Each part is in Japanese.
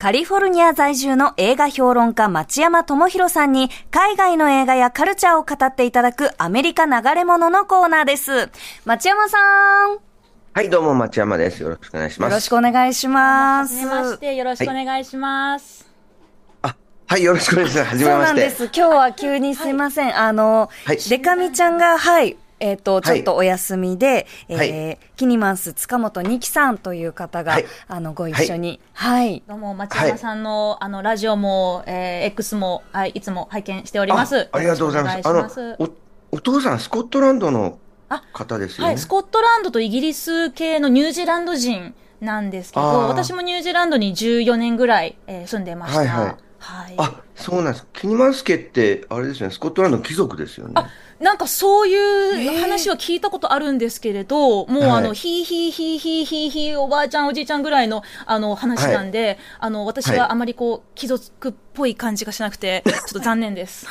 カリフォルニア在住の映画評論家町山智博さんに海外の映画やカルチャーを語っていただくアメリカ流れ物のコーナーです。町山さん、よはい、どうも、町山です。よろしくお願いします。ろしくお願いします。はじめまして、よろしくお願いします。あ、はい、よろしくお願いします。はじめそうまして。なんです。今日は急にすいません。あの、はいデカミちゃんが、はい、えっ、と、ちはいょっとお休みで、はいえーキニマンス塚本二木さんという方が、はいあの、ご一緒に、はい。どうも、町山さんの、あの、ラジオも、えー、X も、はい、いつも拝見しております。あありがとうございます。あのお願いします、お、お父さん、スコットランドのあ方ですよね。はい、スコットランドとイギリス系のニュージーランド人なんですけど、あー私もニュージーランドに14年ぐらい、えー住んでました。はいはいはいあ、そうなんです。キニマンスケって、あれですよね、スコットランドの貴族ですよね。なんかそういう話は聞いたことあるんですけれど、もうあの、はいひいひいひいひいひいひいおばあちゃんおじいちゃんぐらいのあの話なんで、あの、私はあまりこう、貴族っぽい感じがしなくて、ちょっと残念です。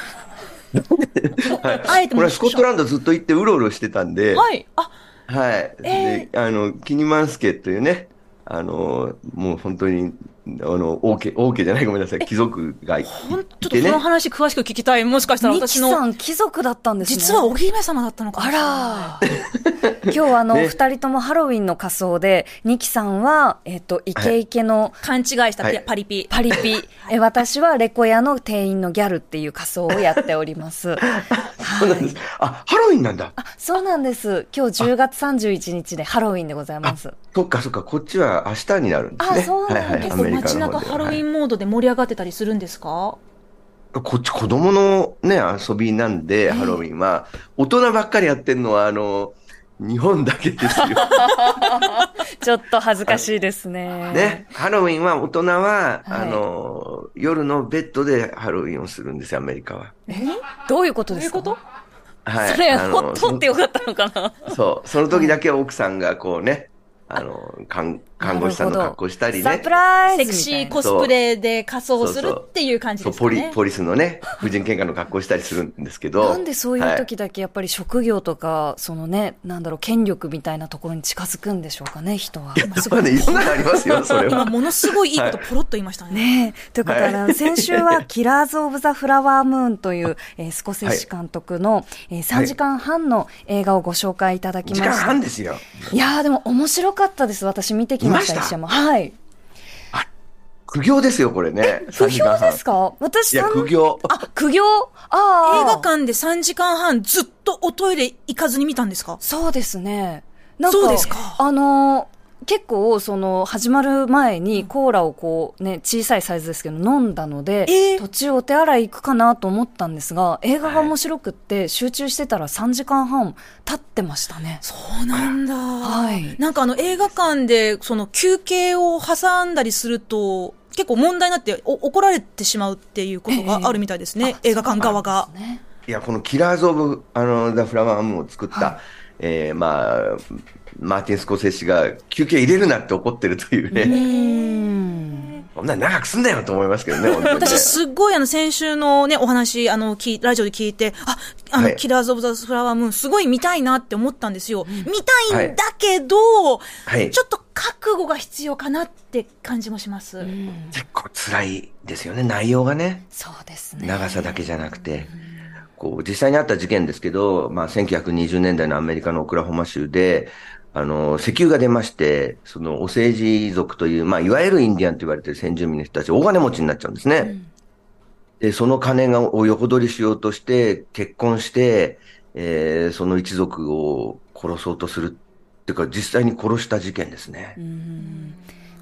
はい。あえてこれはスコットランドずっと行ってうろうろしてたんで、はい。あ、はい。えで、あの、キニマンスケというね、あの、もう本当に、あの、王家、王家じゃない、ごめんなさい、貴族がいほん、ちょっとその話詳しく聞きたい。もしかしたら二私の、木さん、貴族だったんですね。実はお姫様だったのかもあ。ら、今日あの、ね二人ともハロウィンの仮装で、ニキさんは、えっ、と、イケイケの勘違いしたピはいパリピ。パリピ、え私はレコヤの店員のギャルっていう仮装をやっております。は いそうなんです。。あ、ハロウィンなんだ。あ、そうなんです。今日10月31日でハロウィンでございます。そっかそっか、こっちは明日になるんですね。あそうなんですはいはい、アメリカ街。中ハロウィはいンモードで盛り上がってたりするんですか？こっち子供のね、遊びなんで、ハロウィンは、大人ばっかりやってるのは、あの、日本だけですよ。ちょっと恥ずかしいですね。ね。ハロウィンは大人は、はいあの、夜のベッドでハロウィンをするんですよ、アメリカは。どういうことですか？どういうこと？はい。それ、ほっとってよかったのかな？そう。その時だけ奥さんがこうね、あの、看看護師さんの格好したりねサプ。ライズセクシーコスプレで仮装するっていう感じそう、ですかね。ポリ、ポリスのね、婦人喧嘩の格好したりするんですけど。なんでそういう時だけやっぱり職業とか、そのね、なんだろう、権力みたいなところに近づくんでしょうかね、人は。いや、まあね、いろんなのありますよ、それは。今ものすごいいいことポロッと言いましたね。ねえ。ということで、あの先週は、キラーズ・オブ・ザ・フラワームーンという、えースコセッシ監督の、えー3時間半の映画をご紹介いただきま時間した。半ですよ。いやー、でも面白かったです。私見てきました。はい。苦行ですよ、これね。苦3時間半行ですか？私いや、苦行。あ、苦行？ああ。映画館で3時間半ずっとおトイレ行かずに見たんですか？そうですね。なんか、そうですかあのー結構、その、始まる前にコーラをこう、ね、小さいサイズですけど飲んだので、えー途中お手洗い行くかなと思ったんですが、映画が面白くって、集中してたら3時間半経ってましたね。そうなんだ。はいなんかあの映画館でその休憩を挟んだりすると、結構問題になってお怒られてしまうっていうことがあるみたいですね、映画館側が。ね。いや、このキラーズ・オブ・あの、ザ・フラワームを作った、えーまあ、マーティン・スコセッシが休憩入れるなって怒ってるというね。うん。こんな長くすんなよと思いますけどね、ね私すっごいあの先週のね、お話、あの、ラジオで聞いて、あ、あの、はいキラーズ・オブ・ザ・フラワームーン、すごい見たいなって思ったんですよ。見たいんだけど、はいちょっと覚悟が必要かなって感じもします。結構辛いですよね、内容がね。そうですね。長さだけじゃなくて。こう、実際にあった事件ですけど、まあ、1920年代のアメリカのオクラホマ州で、あの、石油が出まして、その、オセージ族という、まあ、いわゆるインディアンと言われている先住民の人たち、大金持ちになっちゃうんですね。で、その金が、を横取りしようとして、結婚して、えーその一族を殺そうとする。っていうか、実際に殺した事件ですね。うん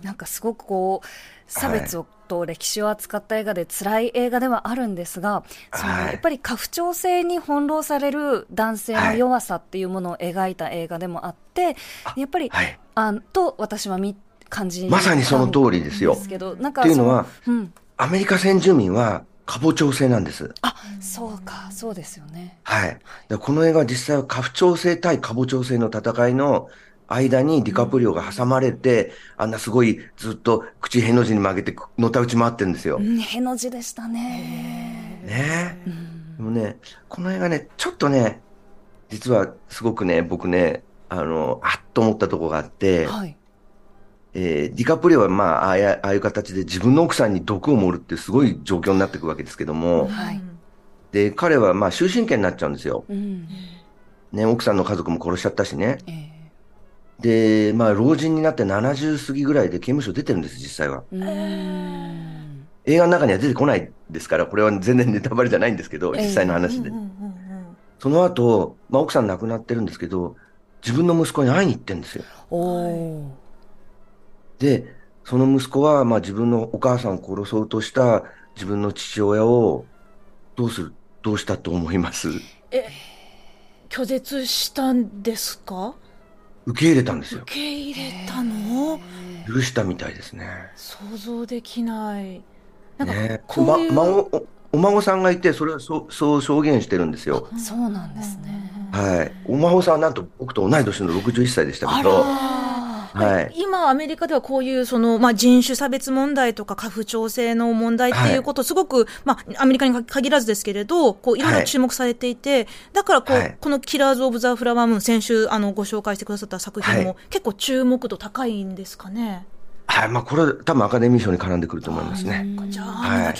なんかすごくこう差別をと歴史を扱った映画で辛い映画ではあるんですが、そのはいやっぱり家父長制に翻弄される男性の弱さっていうものを描いた映画でもあって、やっぱり、はいあと私は見感じまさにその通りですよですけどなんかっていうのはうんアメリカ先住民は、過母長制なんです。あ、そうか、そうですよね。はい。でこの映画は実際は家父長制対過母長制の戦いの間にディカプリオが挟まれて、あんなすごいずっと口への字に曲げてのたうち回ってるんですよ。うん、への字でしたね。ねえ。でもね、この映画ね、ちょっとね、実はすごくね、僕ね、あの、あっと思ったところがあって、はい。えーディカプリオはまあ、ああいう形で自分の奥さんに毒を盛るってすごい状況になっていくわけですけども、はい。で、彼はまあ終身刑になっちゃうんですよ。うん。ね、奥さんの家族も殺しちゃったしね。えで、まあ、老人になって70過ぎぐらいで刑務所出てるんです、実際は。映画の中には出てこないですから、これは全然ネタバレじゃないんですけど、ええ。実際の話で。その後、まあ、奥さん亡くなってるんですけど、自分の息子に会いに行ってるんですよ。で、その息子は、まあ、自分のお母さんを殺そうとした自分の父親を、どうする、どうしたと思います？拒絶したんですか？受け入れたんですよ受。け入れたの？許したみたいですね。想像できない。なんかねこういう、ま、孫おお孫さんがいて、それをそうそう証言してるんですよ。そうなんですね。はい。お孫さんはなんと僕と同い年の61歳でしたけど、はい。今、アメリカではこういう、その、まあ、人種差別問題とか、家父長制の問題っていうこと、すごく、まあ、アメリカに限らずですけれど、こう、いろいろ注目されていて、だから、こう、はいこのキラーズ・オブ・ザ・フラワームーン、先週、あの、ご紹介してくださった作品も、はい結構注目度高いんですかね？はい。まあ、これ多分アカデミー賞に絡んでくると思いますね。じゃあ、はい。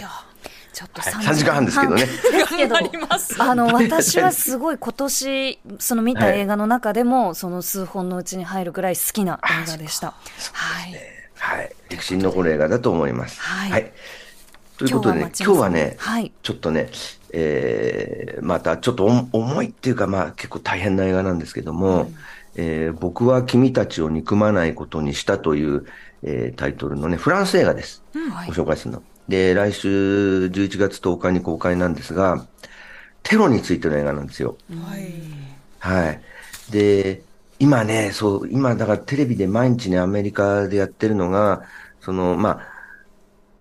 ちょっとはい3 3時間半ですけどね。ですけど、ます。あの、私はすごい今年、その見た映画の中でも、その数本のうちに入るぐらい好きな映画でした。はい。はい。歴史に残る映画だと思います。はいということでね、今日はね、はい。ちょっとね、えー、またちょっとお重いっていうか、まあ結構大変な映画なんですけども、えー僕は君たちを憎まないことにしたという、えータイトルのね、フランス映画です。はいご紹介するの。で、来週11月10日に公開なんですが、テロについての映画なんですよ。はい。はい。で、今ね、そう、今だからテレビで毎日ね、アメリカでやってるのが、その、まあ、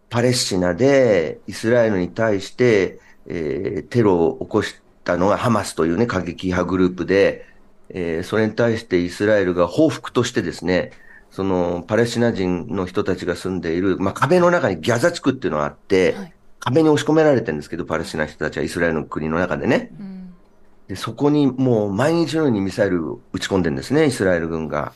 パレスチナでイスラエルに対して、えーテロを起こしたのがハマスというね、過激派グループで、えーそれに対してイスラエルが報復としてですね、そのパレスチナ人の人たちが住んでいる、まあ、壁の中にギャザ地区っていうのがあって、はい壁に押し込められてるんですけど、パレスチナの人たちはイスラエルの国の中でね。で、そこにもう毎日のようにミサイルを撃ち込んでるんですね、イスラエル軍が。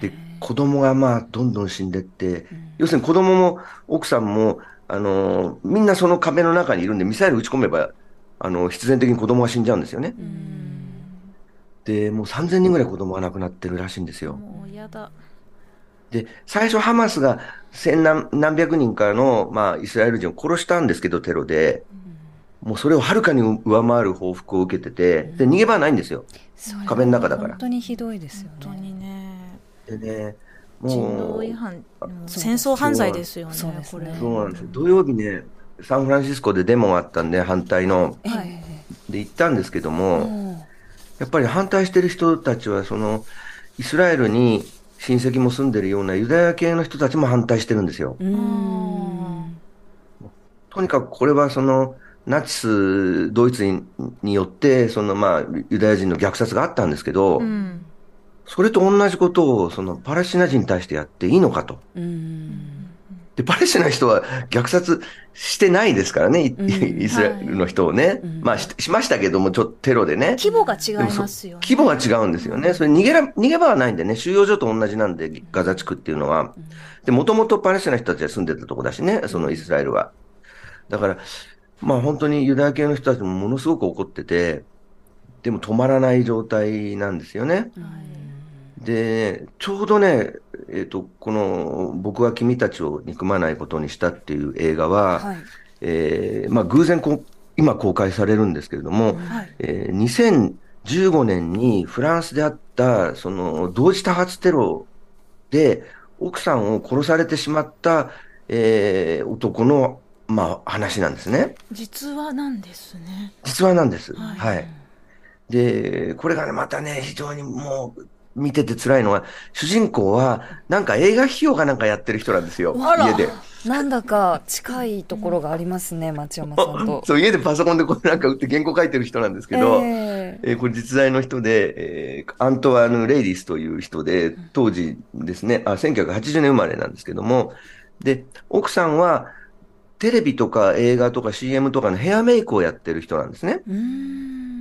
で、子供がまあ、どんどん死んでって、要するに子供も奥さんも、あのーみんなその壁の中にいるんで、ミサイル撃ち込めば、あの、必然的に子供が死んじゃうんですよね。で、もう3000人ぐらい子供が亡くなってるらしいんですよ。もう嫌だ。で、最初ハマスが千何何百人かの、まあ、イスラエル人を殺したんですけど、テロで。もうそれをはるかに上回る報復を受けてて、で、逃げ場はないんですよ。壁の中だから本当にひどいですよ本当ね。にね。でね、人もう戦争犯罪ですよね、そうですねこれ。そうなんですよ。土曜日ね、サンフランシスコでデモがあったんで、反対の。はい。で、行ったんですけども、もやっぱり反対してる人たちは、その、イスラエルに親戚も住んでるようなユダヤ系の人たちも反対してるんですよ。とにかくこれはその、ナチス、ドイツにによって、そのまあ、ユダヤ人の虐殺があったんですけど、うん。それと同じことを、そのパレスチナ人に対してやっていいのかと。うーん。で、パレスチナの人は虐殺してないですからね、いうんイスラエルの人をね。うんまあし、しましたけども、ちょっとテロでね。規模が違いますよね。規模が違うんですよね。それ逃げら、逃げ場はないんでね、収容所と同じなんで、ガザ地区っていうのは。で、もともとパレスチナの人たちが住んでたとこだしね、そのイスラエルは。だから、まあ本当にユダヤ系の人たちもものすごく怒ってて、でも止まらない状態なんですよね。で、ちょうどね、えっ、と、この、僕は君たちを憎まないことにしたっていう映画は、はい。えーまあ偶然こう、今公開されるんですけれども、はい。えー2015年にフランスであった、その、同時多発テロで、奥さんを殺されてしまった、えー男の、まあ、話なんですね。実話なんですね。実話なんです。はいはい。で、これがね、またね、非常にもう、見てて辛いのは、主人公は、なんか映画費用がなんかやってる人なんですよ。家で。なんだか近いところがありますね、町山さんと。そう、家でパソコンでこうなんか打って原稿書いてる人なんですけど、ええーこれ実在の人で、えーアントワーヌ・レイディスという人で、当時ですね、あ、1980年生まれなんですけども、で、奥さんは、テレビとか映画とか CM とかのヘアメイクをやってる人なんですね。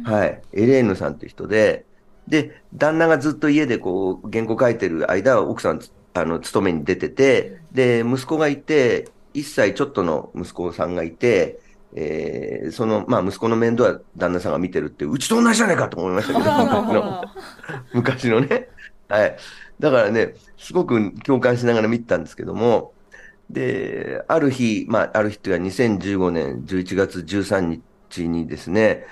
はい。エレーヌさんって人で、で、旦那がずっと家でこう、原稿書いてる間、奥さん、あの、勤めに出てて、で、息子がいて、1歳ちょっとの息子さんがいて、えーその、まあ、息子の面倒は旦那さんが見てるって、うちと同じじゃないかと思いましたけど、昔の昔のね。はい。だからね、すごく共感しながら見てたんですけども、で、ある日、まあ、ある日っていうか2015年11月13日にですね、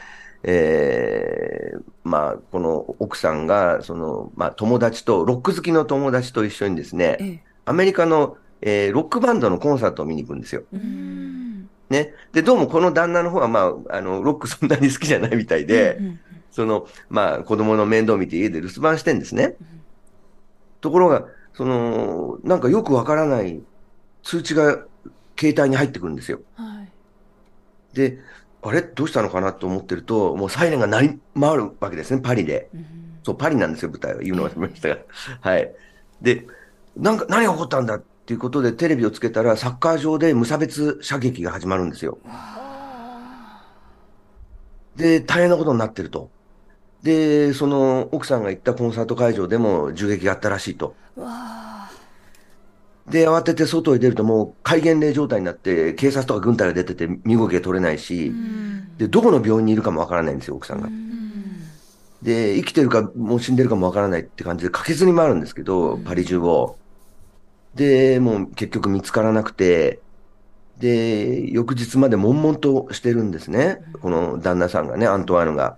えーまあ、この奥さんが、その、まあ、友達と、ロック好きの友達と一緒にですね、ええアメリカの、えーロックバンドのコンサートを見に行くんですよ。ね。で、どうもこの旦那の方は、まあ、あの、ロックそんなに好きじゃないみたいで、うんうんその、まあ、子供の面倒を見て家で留守番してんですね。ところが、その、なんかよくわからない通知が携帯に入ってくるんですよ。はい。で、あれ？どうしたのかなと思ってると、もうサイレンが鳴り回るわけですね、パリで。うんそう、パリなんですよ、舞台は。言うの忘れましたが。はい。で、なんか、何が起こったんだっていうことでテレビをつけたら、サッカー場で無差別射撃が始まるんですよ。で、大変なことになってると。で、その奥さんが行ったコンサート会場でも銃撃があったらしいと。うわで、慌てて外へ出るともう戒厳令状態になって、警察とか軍隊が出てて身動きが取れないし、で、どこの病院にいるかもわからないんですよ、奥さんが。で、生きてるかもう死んでるかもわからないって感じで駆けずり回るんですけど、パリ中を。で、もう結局見つからなくて、で、翌日まで悶々としてるんですね。この旦那さんがね、アントワーヌが。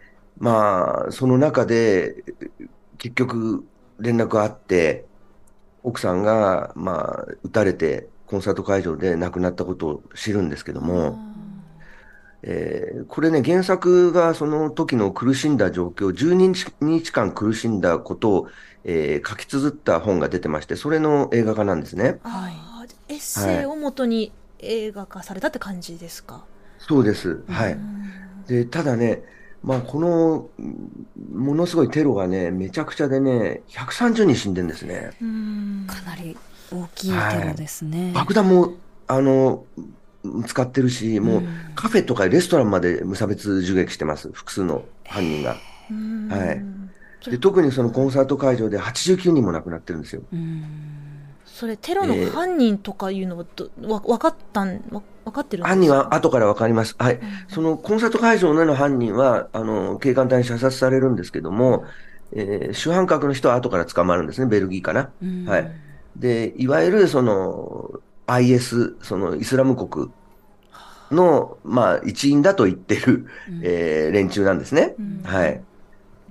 まあ、その中で、結局、連絡があって、奥さんが、まあ、撃たれて、コンサート会場で亡くなったことを知るんですけども、えーこれね、原作がその時の苦しんだ状況、12日日間苦しんだことを、えー書き綴った本が出てまして、それの映画化なんですね。はい。エッセイをもとに映画化されたって感じですか？そうです。はい。で、ただね、まあ、この、うんものすごいテロがね、めちゃくちゃでね、130人死んでんですね。かなり大きいテロですね。爆弾も、あの、使ってるし、もううんカフェとかレストランまで無差別銃撃してます。複数の犯人が。うんはい。で、特にそのコンサート会場で89人も亡くなってるんですよ。うんそれテロの犯人とかいうのはど、わ分かったんわ分かってるんですか？犯人は後からわかります。はい。そのコンサート会場での犯人は、あの、警官隊に射殺されるんですけども、えー主犯格の人は後から捕まるんですね、ベルギーかな。うんはい。で、いわゆるその IS、そのイスラム国の、まあ、一員だと言ってる、えー連中なんですね。はい。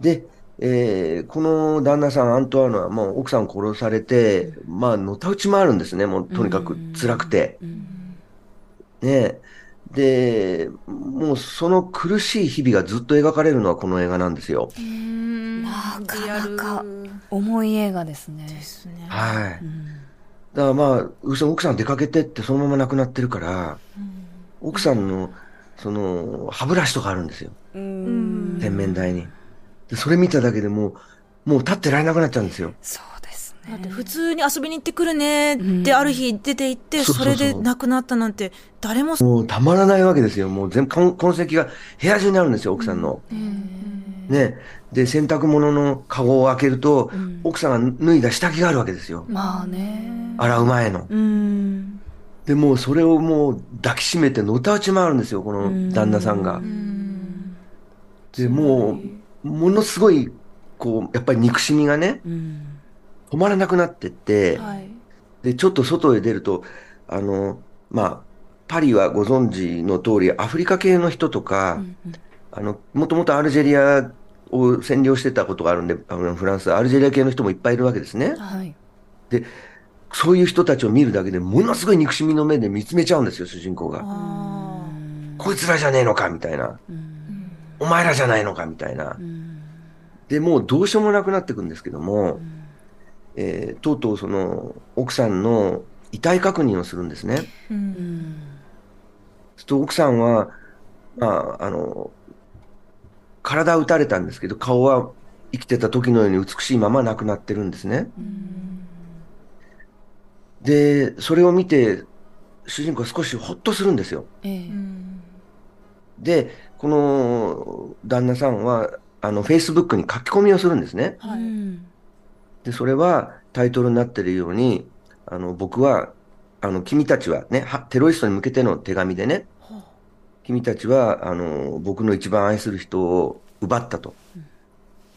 で、えーこの旦那さん、アントワーヌはもう奥さんを殺されて、まあ、のたうち回るんですね。もうとにかく辛くて。ねで、もうその苦しい日々がずっと描かれるのはこの映画なんですよ。うんなかなか重い映画ですね。ですね。はい。うんだからまあ、うちの奥さん出かけてってそのまま亡くなってるから、奥さんの、その、歯ブラシとかあるんですよ。うん洗面台に。で、それ見ただけでもう、もう立ってられなくなっちゃうんですよ。そうですね。だって普通に遊びに行ってくるねうんってある日出て行って、それで亡くなったなんて、誰も、もうたまらないわけですよ。もう全部、痕痕跡が部屋中にあるんですよ、奥さんの。ね。で、洗濯物のカゴを開けると、奥さんが脱いだ下着があるわけですよ。まあね。洗う前の。うん。で、もうそれをもう抱きしめてのたうち回るんですよ、この旦那さんが。で、もう、ものすごい、こう、やっぱり憎しみがね、うん止まらなくなってって、はい。で、ちょっと外へ出ると、あの、まあ、パリはご存知の通り、アフリカ系の人とか、あの、もともとアルジェリアを占領してたことがあるんで、あのフランス、アルジェリア系の人もいっぱいいるわけですね。はい。で、そういう人たちを見るだけでものすごい憎しみの目で見つめちゃうんですよ、主人公が。あこいつらじゃねえのか、みたいな。お前らじゃないのか、みたいな。で、もうどうしようもなくなってくんですけども、えーとうとうその、奥さんの遺体確認をするんですね。ーうんすると奥さんは、まあ、あの、体を撃たれたんですけど、顔は生きてた時のように美しいまま亡くなってるんですね。で、それを見て、主人公は少しほっとするんですよ。ええうんで、この旦那さんは、あの、Facebook に書き込みをするんですね。はいうんで、それはタイトルになってるように、あの、僕は、あの、君たちはね、はテロリストに向けての手紙でね、君たちは、あの、僕の一番愛する人を奪ったと。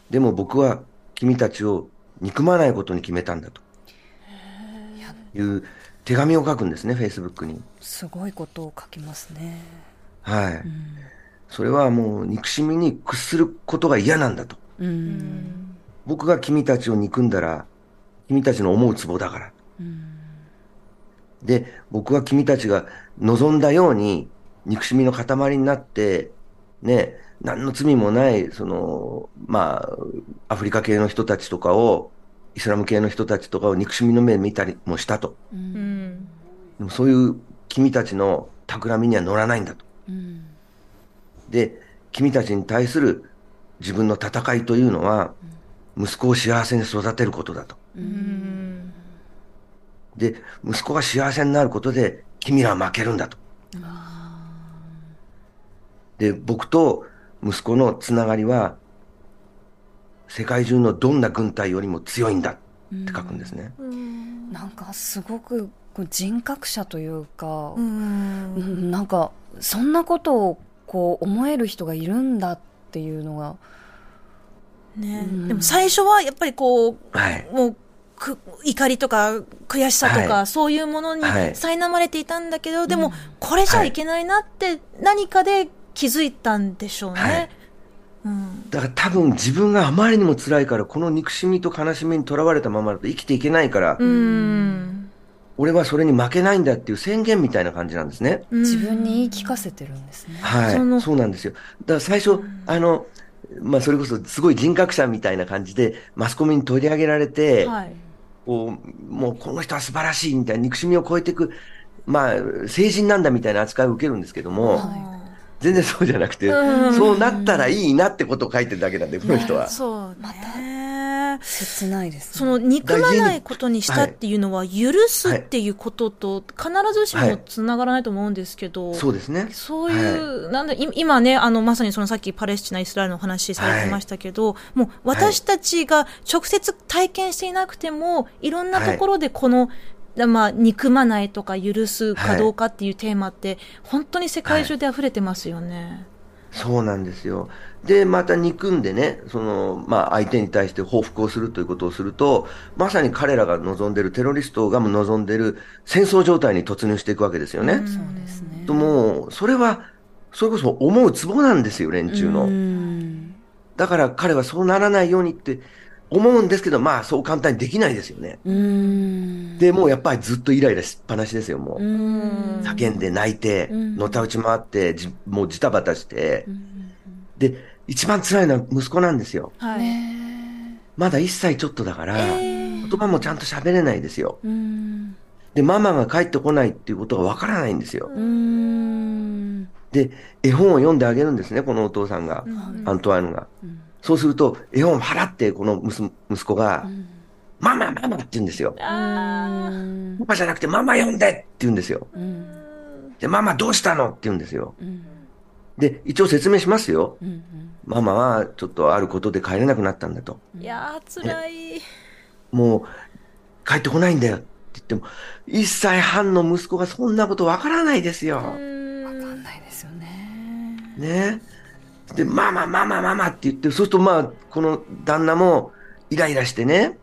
でも僕は君たちを憎まないことに決めたんだと。いう手紙を書くんですね、Facebook に。すごいことを書きますね。はい。それはもう憎しみに屈することが嫌なんだと。うん。僕が君たちを憎んだら、君たちの思うツボだから。で、僕は君たちが望んだように憎しみの塊になって、ね、何の罪もない、その、まあ、アフリカ系の人たちとかを、イスラム系の人たちとかを憎しみの目で見たりもしたと。うんでもそういう君たちの企みには乗らないんだと。で、君たちに対する自分の戦いというのは、息子を幸せに育てることだと。で、息子が幸せになることで、君らは負けるんだと。で、僕と息子のつながりは、世界中のどんな軍隊よりも強いんだって書くんですね。なんかすごく人格者というか、うんうんなんかそんなことをこう思える人がいるんだっていうのが、ね。でも最初はやっぱりこうはい。もうく怒りとか悔しさとか、はい。そういうものにはい。苛まれていたんだけど、でもこれじゃいけないなって何かで気づいたんでしょうね。はい。うん。だから多分自分があまりにも辛いから、この憎しみと悲しみにとらわれたままだと生きていけないから、うん俺はそれに負けないんだっていう宣言みたいな感じなんですね。自分に言い聞かせてるんですね。はい。そうなんですよ。だから最初、あの、まあそれこそすごい人格者みたいな感じで、マスコミに取り上げられて、はい。こう、もうこの人は素晴らしいみたいな憎しみを超えていく、まあ、成人なんだみたいな扱いを受けるんですけども、全然そうじゃなくて、うんそうなったらいいなってことを書いてるだけなんで、この人は。そうね。切ないです、ね。その憎まないことにしたっていうのは許すっていうことと必ずしもつながらないと思うんですけど、そうですね。そういう、なんだ、い今ね、あの、まさにそのさっきパレスチナ、イスラエルの話されてましたけど、もう私たちが直接体験していなくても、いろんなところでこの、まあ、憎まないとか許すかどうかっていうテーマって、本当に世界中で溢れてますよね。そうなんですよ。で、また憎んでね、その、まあ、相手に対して報復をするということをすると、まさに彼らが望んでる、テロリストが望んでる戦争状態に突入していくわけですよね。そうですね。ともう、それは、それこそ思うツボなんですよ、連中の。うんだから彼はそうならないようにって思うんですけど、まあそう簡単にできないですよね。うん。で、もうやっぱりずっとイライラしっぱなしですよ、もう。うん。叫んで泣いて、んのたうち回って、じもうジタバタして、で、一番辛いのは息子なんですよ。はい。まだ1歳ちょっとだから、言葉もちゃんと喋れないですよ。うん。で、ママが帰ってこないっていうことがわからないんですよ。うん。で、絵本を読んであげるんですね、このお父さんが、アントワーヌが。そうすると、絵本を払って、この息息子が、ママ、ママって言うんですよ。パパじゃなくて、ママ読んでって言うんですよ。で、ママどうしたのって言うんですよ。で、一応説明しますよ。ママはちょっとあることで帰れなくなったんだと。いやー、辛い。もう、帰ってこないんだよって言っても、1歳半の息子がそんなことわからないですよ。ないですよね。ね。で、ママ、ママ、ママって言って、そうするとまあ、この旦那もイライラしてね、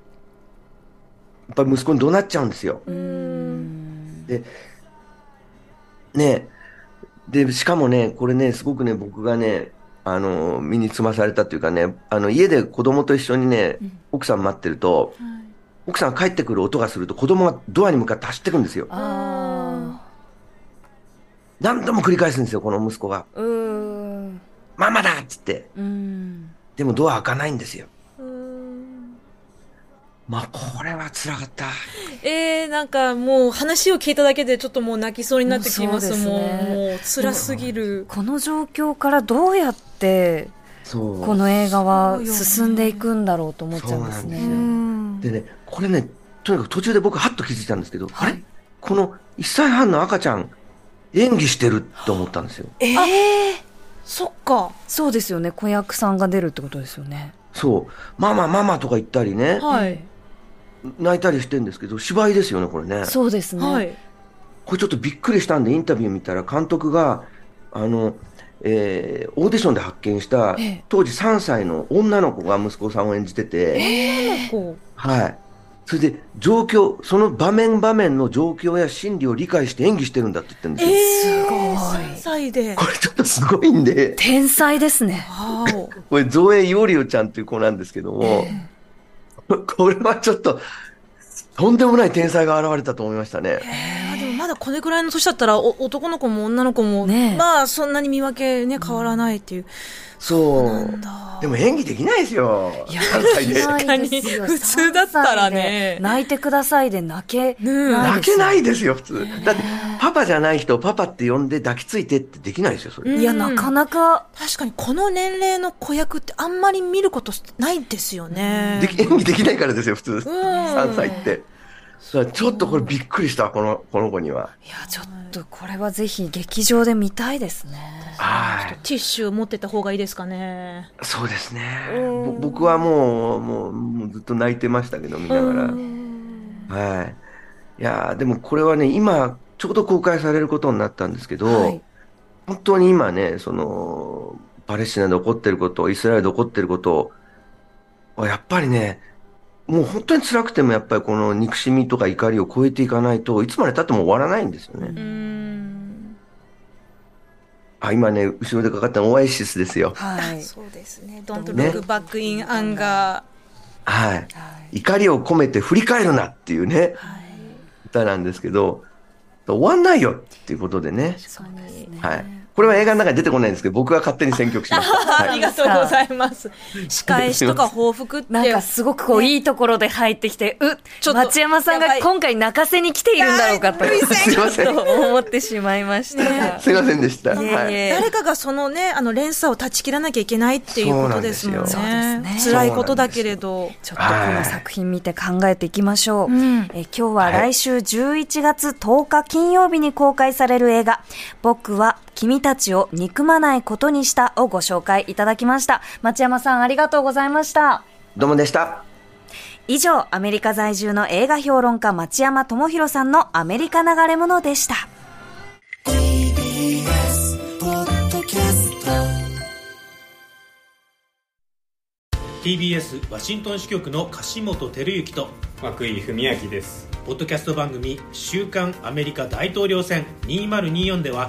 っぱり息子に怒鳴っちゃうんですよ。で、ねで、しかもね、これね、すごくね、僕がね、あの、身につまされたというかね、あの、家で子供と一緒にね、奥さん待ってると、奥さんが帰ってくる音がすると子供がドアに向かって走ってくるんですよ。あ何度も繰り返すんですよ、この息子が。ー。うーん。ママだっつって。うん。でもドア開かないんですよ。まあ、これは辛かった。えー、なんかもう話を聞いただけでちょっともう泣きそうになってきますもうですねもう辛すぎる。この状況からどうやって。この映画は進んでいくんだろうと思っちゃうんですね。そうなんでね、これね、とにかく途中で僕はっと気づいたんですけど、あれ？この1歳半の赤ちゃん、演技してると思ったんですよ。ええそっか。そうですよね。子役さんが出るってことですよね。そう。ママ、ママとか言ったりね、はい。泣いたりしてるんですけど、芝居ですよね、これね。そうですね。はい。これちょっとびっくりしたんで、インタビュー見たら、監督が、あの、えーオーディションで発見したええ、当時3歳の女の子が息子さんを演じてて、こはい。それで、状況、その場面場面の状況や心理を理解して演技してるんだって言ってるんですよ。えー、すごい3歳で。これちょっとすごいんで、天才ですね。これ、ゾエ・ヨリオちゃんっていう子なんですけども、これはちょっと、とんでもない天才が現れたと思いましたね。あでもまだこれぐらいの年だったらお男の子も女の子も、ねえまあそんなに見分けね変わらないっていう、そう。でも演技できないですよ。3歳で。ないかに普通だったらね3歳で泣いてくださいで泣けない泣けないですよ、普通。だって、パパじゃない人をパパって呼んで抱きついてってできないですよ、それ。いや、なかなか、確かにこの年齢の子役ってあんまり見ることないですよねでき演技できないからですよ、普通。3歳って。ちょっとこれびっくりした、この、この子には。いや、ちょっとこれはぜひ劇場で見たいですね。はい。ティッシュ持ってた方がいいですかねそうですね。ぼ僕はもう、もう、もうずっと泣いてましたけど、見ながら。はい。いやーでもこれはね、今、ちょうど公開されることになったんですけど、はい本当に今ね、その、パレスチナで起こってること、イスラエルで起こってることは、やっぱりね、もう本当に辛くてもやっぱりこの憎しみとか怒りを超えていかないといつまで経っても終わらないんですよね。うんあ、今ね、後ろでかかったのオアシスですよ。はい。そうですね Don't ね look back in anger はい。怒りを込めて振り返るなっていうね、歌なんですけど、終わんないよっていうことでね。そうですね。はい。これは映画の中に出てこないんですけど、僕が勝手に選曲しました。はい。ありがとうございます。仕返しとか報復ってなんかすごくこう、いいところで入ってきて、うちょっと町山さんが今回泣かせに来ているんだろうかと、すいません。思ってしまいました。すいませんでした。誰かがそのね、あの連鎖を断ち切らなきゃいけないっていうことですもんそうね。なんですよ。辛いことだけれど。ちょっとこの作品見て考えていきましょう。ん。え今日は来週11月10日金曜日に公開される映画、僕は君たちを憎まないことにしたをご紹介いただきました。町山さんありがとうございました。どうもでした。以上、アメリカ在住の映画評論家町山智博さんのアメリカ流れ物でした。TBS ワシントン支局の樫本照之と涌井文明ですポッドキャスト番組「週刊アメリカ大統領選2024」では